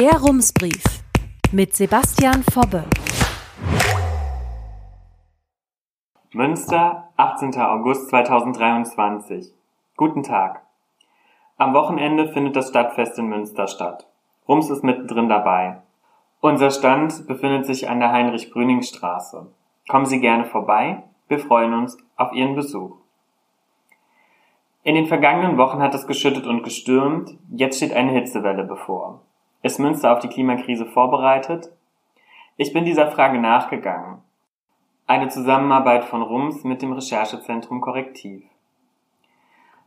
Der Rumsbrief mit Sebastian Fobbe. Münster, 18. August 2023. Guten Tag. Am Wochenende findet das Stadtfest in Münster statt. Rums ist mittendrin dabei. Unser Stand befindet sich an der Heinrich-Brüning-Straße. Kommen Sie gerne vorbei. Wir freuen uns auf Ihren Besuch. In den vergangenen Wochen hat es geschüttet und gestürmt. Jetzt steht eine Hitzewelle bevor. Ist Münster auf die Klimakrise vorbereitet? Ich bin dieser Frage nachgegangen. Eine Zusammenarbeit von RUMS mit dem Recherchezentrum Korrektiv.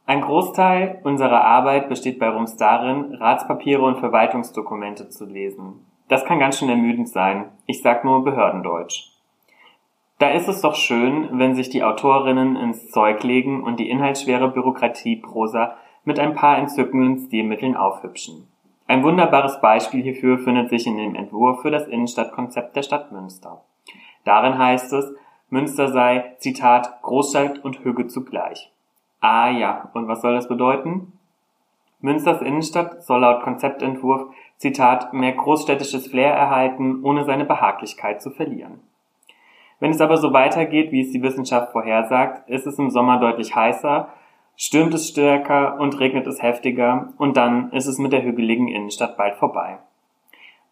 Ein Großteil unserer Arbeit besteht bei RUMS darin, Ratspapiere und Verwaltungsdokumente zu lesen. Das kann ganz schön ermüdend sein. Ich sag nur Behördendeutsch. Da ist es doch schön, wenn sich die Autorinnen ins Zeug legen und die inhaltsschwere Bürokratieprosa mit ein paar entzückenden Stilmitteln aufhübschen. Ein wunderbares Beispiel hierfür findet sich in dem Entwurf für das Innenstadtkonzept der Stadt Münster. Darin heißt es, Münster sei, Zitat, Großstadt und Hüge zugleich. Ah ja, und was soll das bedeuten? Münsters Innenstadt soll laut Konzeptentwurf, Zitat, mehr großstädtisches Flair erhalten, ohne seine Behaglichkeit zu verlieren. Wenn es aber so weitergeht, wie es die Wissenschaft vorhersagt, ist es im Sommer deutlich heißer stürmt es stärker und regnet es heftiger und dann ist es mit der hügeligen Innenstadt bald vorbei.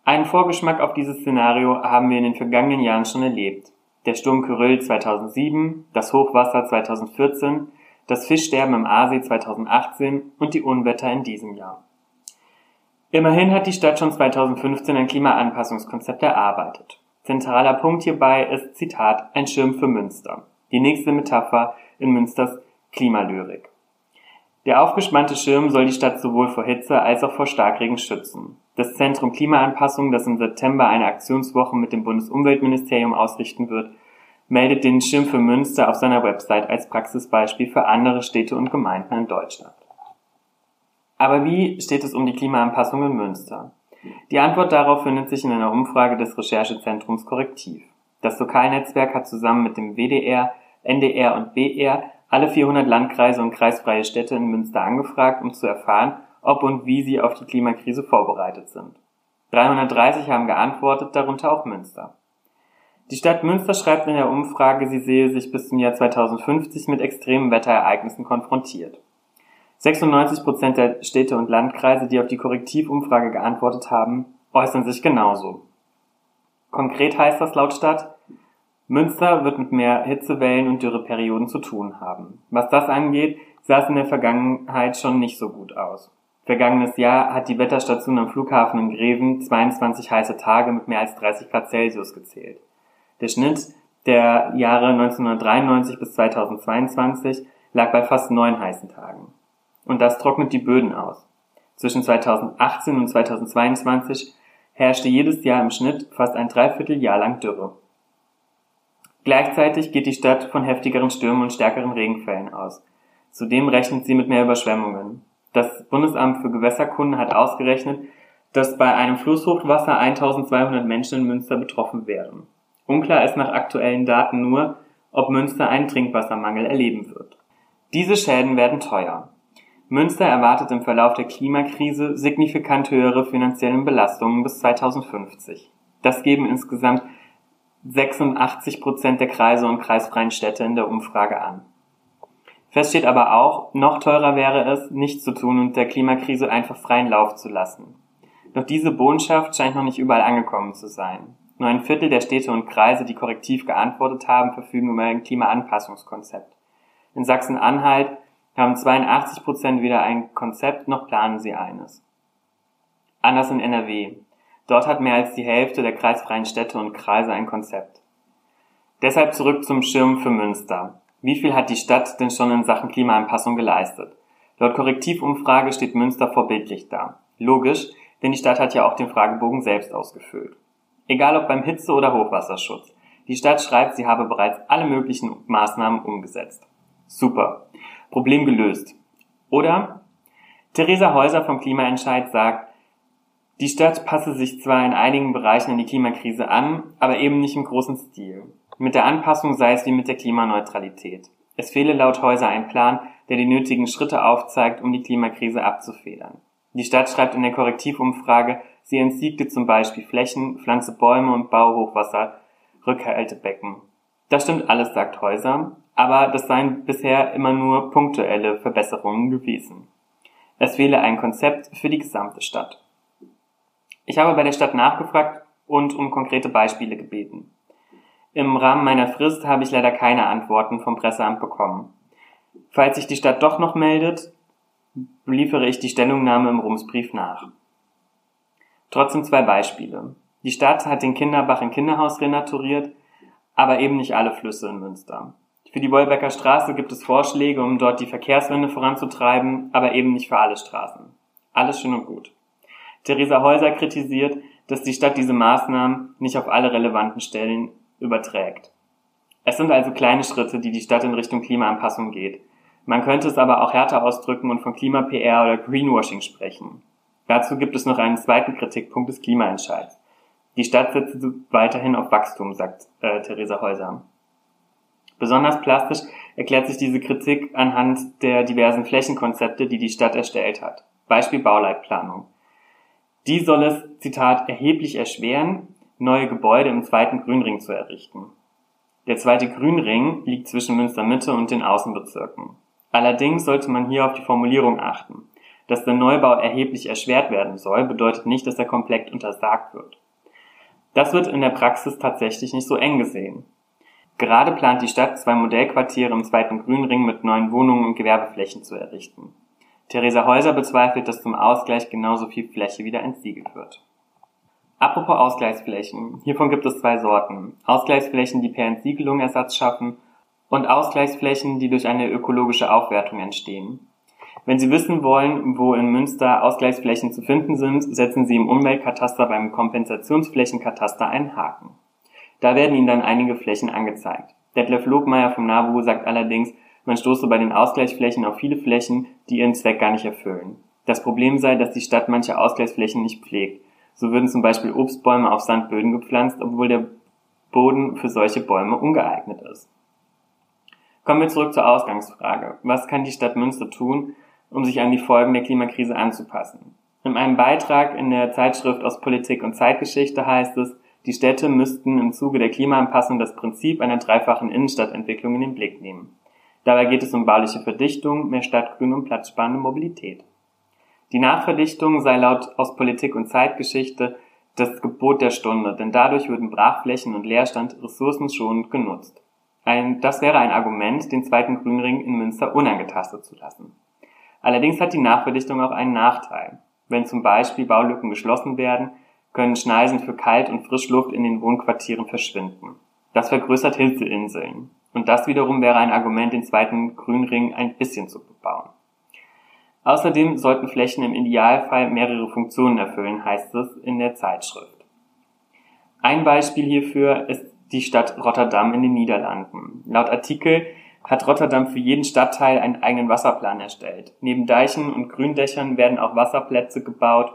Einen Vorgeschmack auf dieses Szenario haben wir in den vergangenen Jahren schon erlebt. Der Sturm Kyrill 2007, das Hochwasser 2014, das Fischsterben im Aasee 2018 und die Unwetter in diesem Jahr. Immerhin hat die Stadt schon 2015 ein Klimaanpassungskonzept erarbeitet. Zentraler Punkt hierbei ist, Zitat, ein Schirm für Münster. Die nächste Metapher in Münsters Klimalyrik. Der aufgespannte Schirm soll die Stadt sowohl vor Hitze als auch vor Starkregen schützen. Das Zentrum Klimaanpassung, das im September eine Aktionswoche mit dem Bundesumweltministerium ausrichten wird, meldet den Schirm für Münster auf seiner Website als Praxisbeispiel für andere Städte und Gemeinden in Deutschland. Aber wie steht es um die Klimaanpassung in Münster? Die Antwort darauf findet sich in einer Umfrage des Recherchezentrums Korrektiv. Das Lokalnetzwerk hat zusammen mit dem WDR, NDR und BR alle 400 Landkreise und kreisfreie Städte in Münster angefragt, um zu erfahren, ob und wie sie auf die Klimakrise vorbereitet sind. 330 haben geantwortet, darunter auch Münster. Die Stadt Münster schreibt in der Umfrage, sie sehe sich bis zum Jahr 2050 mit extremen Wetterereignissen konfrontiert. 96 Prozent der Städte und Landkreise, die auf die Korrektivumfrage geantwortet haben, äußern sich genauso. Konkret heißt das laut Stadt, Münster wird mit mehr Hitzewellen und Dürreperioden zu tun haben. Was das angeht, sah es in der Vergangenheit schon nicht so gut aus. Vergangenes Jahr hat die Wetterstation am Flughafen in Greven 22 heiße Tage mit mehr als 30 Grad Celsius gezählt. Der Schnitt der Jahre 1993 bis 2022 lag bei fast neun heißen Tagen. Und das trocknet die Böden aus. Zwischen 2018 und 2022 herrschte jedes Jahr im Schnitt fast ein Dreivierteljahr lang Dürre. Gleichzeitig geht die Stadt von heftigeren Stürmen und stärkeren Regenfällen aus. Zudem rechnet sie mit mehr Überschwemmungen. Das Bundesamt für Gewässerkunde hat ausgerechnet, dass bei einem Flusshochwasser 1200 Menschen in Münster betroffen wären. Unklar ist nach aktuellen Daten nur, ob Münster einen Trinkwassermangel erleben wird. Diese Schäden werden teuer. Münster erwartet im Verlauf der Klimakrise signifikant höhere finanzielle Belastungen bis 2050. Das geben insgesamt 86 Prozent der Kreise und kreisfreien Städte in der Umfrage an. Fest steht aber auch, noch teurer wäre es, nichts zu tun und der Klimakrise einfach freien Lauf zu lassen. Doch diese Botschaft scheint noch nicht überall angekommen zu sein. Nur ein Viertel der Städte und Kreise, die korrektiv geantwortet haben, verfügen über ein Klimaanpassungskonzept. In Sachsen-Anhalt haben 82 Prozent weder ein Konzept noch planen sie eines. Anders in NRW. Dort hat mehr als die Hälfte der kreisfreien Städte und Kreise ein Konzept. Deshalb zurück zum Schirm für Münster. Wie viel hat die Stadt denn schon in Sachen Klimaanpassung geleistet? Laut Korrektivumfrage steht Münster vorbildlich da. Logisch, denn die Stadt hat ja auch den Fragebogen selbst ausgefüllt. Egal ob beim Hitze- oder Hochwasserschutz. Die Stadt schreibt, sie habe bereits alle möglichen Maßnahmen umgesetzt. Super. Problem gelöst. Oder? Theresa Häuser vom Klimaentscheid sagt, die Stadt passe sich zwar in einigen Bereichen an die Klimakrise an, aber eben nicht im großen Stil. Mit der Anpassung sei es wie mit der Klimaneutralität. Es fehle laut Häuser ein Plan, der die nötigen Schritte aufzeigt, um die Klimakrise abzufedern. Die Stadt schreibt in der Korrektivumfrage, sie entsiegte zum Beispiel Flächen, pflanze Bäume und baue Hochwasser, Rückhaltebecken. Das stimmt alles, sagt Häuser, aber das seien bisher immer nur punktuelle Verbesserungen gewesen. Es fehle ein Konzept für die gesamte Stadt. Ich habe bei der Stadt nachgefragt und um konkrete Beispiele gebeten. Im Rahmen meiner Frist habe ich leider keine Antworten vom Presseamt bekommen. Falls sich die Stadt doch noch meldet, liefere ich die Stellungnahme im Rumsbrief nach. Trotzdem zwei Beispiele. Die Stadt hat den Kinderbach in Kinderhaus renaturiert, aber eben nicht alle Flüsse in Münster. Für die Wolbecker Straße gibt es Vorschläge, um dort die Verkehrswende voranzutreiben, aber eben nicht für alle Straßen. Alles schön und gut. Theresa Häuser kritisiert, dass die Stadt diese Maßnahmen nicht auf alle relevanten Stellen überträgt. Es sind also kleine Schritte, die die Stadt in Richtung Klimaanpassung geht. Man könnte es aber auch härter ausdrücken und von Klima-PR oder Greenwashing sprechen. Dazu gibt es noch einen zweiten Kritikpunkt des Klimaentscheids. Die Stadt setzt weiterhin auf Wachstum, sagt äh, Theresa Häuser. Besonders plastisch erklärt sich diese Kritik anhand der diversen Flächenkonzepte, die die Stadt erstellt hat. Beispiel Bauleitplanung. Die soll es, Zitat, erheblich erschweren, neue Gebäude im zweiten Grünring zu errichten. Der zweite Grünring liegt zwischen Münstermitte und den Außenbezirken. Allerdings sollte man hier auf die Formulierung achten. Dass der Neubau erheblich erschwert werden soll, bedeutet nicht, dass er komplett untersagt wird. Das wird in der Praxis tatsächlich nicht so eng gesehen. Gerade plant die Stadt, zwei Modellquartiere im zweiten Grünring mit neuen Wohnungen und Gewerbeflächen zu errichten. Theresa Häuser bezweifelt, dass zum Ausgleich genauso viel Fläche wieder entsiegelt wird. Apropos Ausgleichsflächen. Hiervon gibt es zwei Sorten. Ausgleichsflächen, die per Entsiegelung Ersatz schaffen und Ausgleichsflächen, die durch eine ökologische Aufwertung entstehen. Wenn Sie wissen wollen, wo in Münster Ausgleichsflächen zu finden sind, setzen Sie im Umweltkataster beim Kompensationsflächenkataster einen Haken. Da werden Ihnen dann einige Flächen angezeigt. Detlef Lobmeier vom NABU sagt allerdings, man stoße bei den Ausgleichsflächen auf viele Flächen, die ihren Zweck gar nicht erfüllen. Das Problem sei, dass die Stadt manche Ausgleichsflächen nicht pflegt. So würden zum Beispiel Obstbäume auf Sandböden gepflanzt, obwohl der Boden für solche Bäume ungeeignet ist. Kommen wir zurück zur Ausgangsfrage. Was kann die Stadt Münster tun, um sich an die Folgen der Klimakrise anzupassen? In einem Beitrag in der Zeitschrift aus Politik und Zeitgeschichte heißt es, die Städte müssten im Zuge der Klimaanpassung das Prinzip einer dreifachen Innenstadtentwicklung in den Blick nehmen. Dabei geht es um bauliche Verdichtung, mehr Stadtgrün und platzsparende Mobilität. Die Nachverdichtung sei laut aus Politik und Zeitgeschichte das Gebot der Stunde, denn dadurch würden Brachflächen und Leerstand ressourcenschonend genutzt. Ein, das wäre ein Argument, den zweiten Grünring in Münster unangetastet zu lassen. Allerdings hat die Nachverdichtung auch einen Nachteil. Wenn zum Beispiel Baulücken geschlossen werden, können Schneisen für Kalt- und Frischluft in den Wohnquartieren verschwinden. Das vergrößert Hitzeinseln. Und das wiederum wäre ein Argument, den zweiten Grünring ein bisschen zu bebauen. Außerdem sollten Flächen im Idealfall mehrere Funktionen erfüllen, heißt es in der Zeitschrift. Ein Beispiel hierfür ist die Stadt Rotterdam in den Niederlanden. Laut Artikel hat Rotterdam für jeden Stadtteil einen eigenen Wasserplan erstellt. Neben Deichen und Gründächern werden auch Wasserplätze gebaut,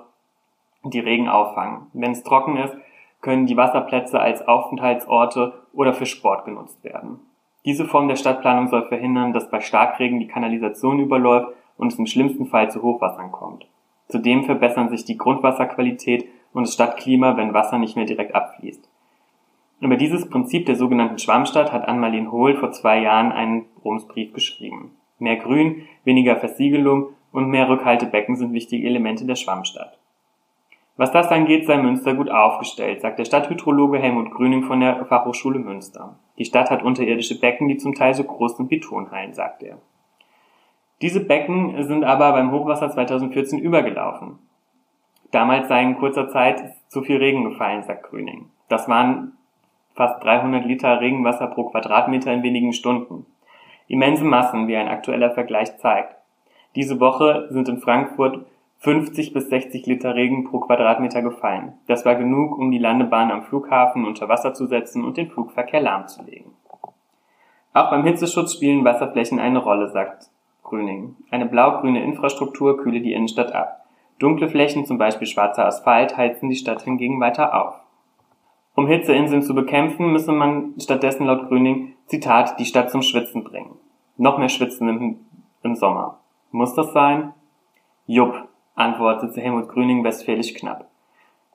die Regen auffangen. Wenn es trocken ist, können die Wasserplätze als Aufenthaltsorte oder für Sport genutzt werden. Diese Form der Stadtplanung soll verhindern, dass bei Starkregen die Kanalisation überläuft und es im schlimmsten Fall zu Hochwassern kommt. Zudem verbessern sich die Grundwasserqualität und das Stadtklima, wenn Wasser nicht mehr direkt abfließt. Über dieses Prinzip der sogenannten Schwammstadt hat Ann-Marlene Hohl vor zwei Jahren einen Rumsbrief geschrieben. Mehr Grün, weniger Versiegelung und mehr Rückhaltebecken sind wichtige Elemente der Schwammstadt. Was das angeht, sei Münster gut aufgestellt, sagt der Stadthydrologe Helmut Grüning von der Fachhochschule Münster. Die Stadt hat unterirdische Becken, die zum Teil so groß sind wie Turnhallen, sagt er. Diese Becken sind aber beim Hochwasser 2014 übergelaufen. Damals sei in kurzer Zeit zu viel Regen gefallen, sagt Grüning. Das waren fast 300 Liter Regenwasser pro Quadratmeter in wenigen Stunden. Immense Massen, wie ein aktueller Vergleich zeigt. Diese Woche sind in Frankfurt 50 bis 60 Liter Regen pro Quadratmeter gefallen. Das war genug, um die Landebahn am Flughafen unter Wasser zu setzen und den Flugverkehr lahmzulegen. Auch beim Hitzeschutz spielen Wasserflächen eine Rolle, sagt Grüning. Eine blau-grüne Infrastruktur kühle die Innenstadt ab. Dunkle Flächen, zum Beispiel schwarzer Asphalt, heizen die Stadt hingegen weiter auf. Um Hitzeinseln zu bekämpfen, müsse man stattdessen laut Grüning, Zitat, die Stadt zum Schwitzen bringen. Noch mehr Schwitzen im, im Sommer. Muss das sein? Jupp, antwortete Helmut Grüning westfälisch knapp.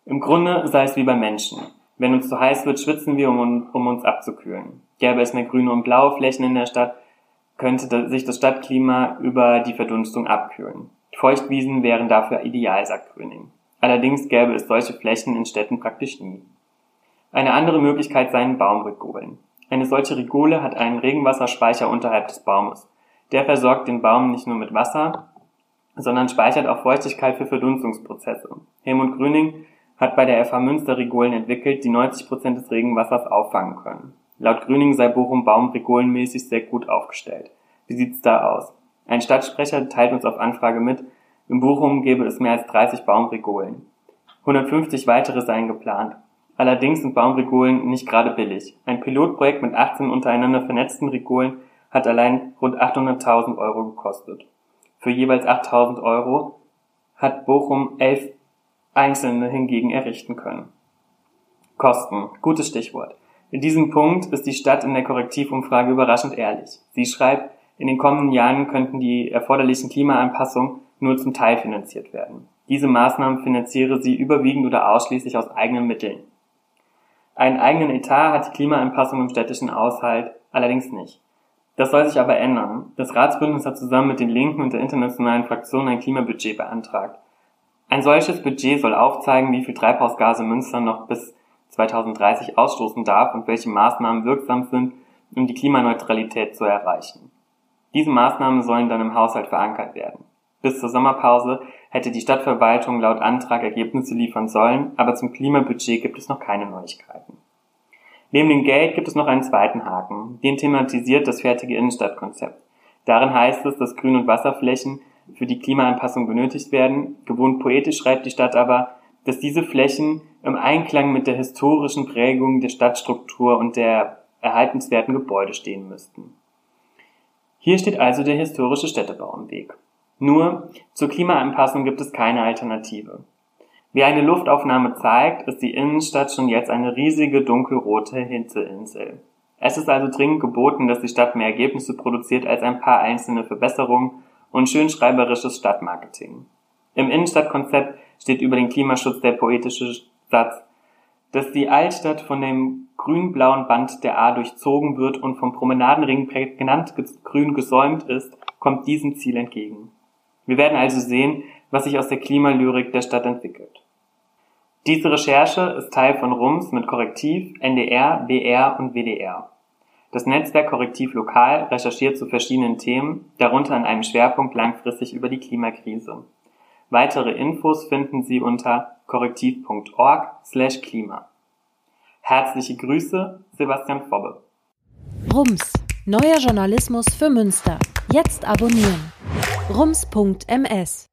Im Grunde sei es wie bei Menschen. Wenn uns zu heiß wird, schwitzen wir, um, um uns abzukühlen. Gäbe es mehr grüne und blaue Flächen in der Stadt, könnte sich das Stadtklima über die Verdunstung abkühlen. Feuchtwiesen wären dafür ideal, sagt Grüning. Allerdings gäbe es solche Flächen in Städten praktisch nie. Eine andere Möglichkeit seien Baumregolen. Eine solche Rigole hat einen Regenwasserspeicher unterhalb des Baumes. Der versorgt den Baum nicht nur mit Wasser, sondern speichert auch Feuchtigkeit für Verdunstungsprozesse. Helmut Grüning hat bei der FH Münster Rigolen entwickelt, die 90 Prozent des Regenwassers auffangen können. Laut Grüning sei Bochum baumrigolenmäßig sehr gut aufgestellt. Wie sieht's da aus? Ein Stadtsprecher teilt uns auf Anfrage mit, in Bochum gäbe es mehr als 30 Baumrigolen. 150 weitere seien geplant. Allerdings sind Baumrigolen nicht gerade billig. Ein Pilotprojekt mit 18 untereinander vernetzten Rigolen hat allein rund 800.000 Euro gekostet. Für jeweils 8.000 Euro hat Bochum elf einzelne hingegen errichten können. Kosten. Gutes Stichwort. In diesem Punkt ist die Stadt in der Korrektivumfrage überraschend ehrlich. Sie schreibt, in den kommenden Jahren könnten die erforderlichen Klimaanpassungen nur zum Teil finanziert werden. Diese Maßnahmen finanziere sie überwiegend oder ausschließlich aus eigenen Mitteln. Einen eigenen Etat hat die Klimaanpassung im städtischen Haushalt allerdings nicht. Das soll sich aber ändern. Das Ratsbündnis hat zusammen mit den Linken und der internationalen Fraktion ein Klimabudget beantragt. Ein solches Budget soll aufzeigen, wie viel Treibhausgase Münster noch bis 2030 ausstoßen darf und welche Maßnahmen wirksam sind, um die Klimaneutralität zu erreichen. Diese Maßnahmen sollen dann im Haushalt verankert werden. Bis zur Sommerpause hätte die Stadtverwaltung laut Antrag Ergebnisse liefern sollen, aber zum Klimabudget gibt es noch keine Neuigkeiten. Neben dem Geld gibt es noch einen zweiten Haken. Den thematisiert das fertige Innenstadtkonzept. Darin heißt es, dass Grün- und Wasserflächen für die Klimaanpassung benötigt werden. Gewohnt poetisch schreibt die Stadt aber, dass diese Flächen im Einklang mit der historischen Prägung der Stadtstruktur und der erhaltenswerten Gebäude stehen müssten. Hier steht also der historische Städtebau im Weg. Nur, zur Klimaanpassung gibt es keine Alternative. Wie eine Luftaufnahme zeigt, ist die Innenstadt schon jetzt eine riesige dunkelrote Hinselinsel. Es ist also dringend geboten, dass die Stadt mehr Ergebnisse produziert als ein paar einzelne Verbesserungen und schönschreiberisches Stadtmarketing. Im Innenstadtkonzept steht über den Klimaschutz der poetische Satz, dass die Altstadt von dem grün-blauen Band der A durchzogen wird und vom Promenadenring prägnant grün gesäumt ist, kommt diesem Ziel entgegen. Wir werden also sehen, was sich aus der Klimalyrik der Stadt entwickelt. Diese Recherche ist Teil von RUMS mit Korrektiv, NDR, BR und WDR. Das Netzwerk Korrektiv Lokal recherchiert zu verschiedenen Themen, darunter an einem Schwerpunkt langfristig über die Klimakrise. Weitere Infos finden Sie unter korrektiv.org/klima. Herzliche Grüße, Sebastian Fobbe. Rums, neuer Journalismus für Münster. Jetzt abonnieren. rums.ms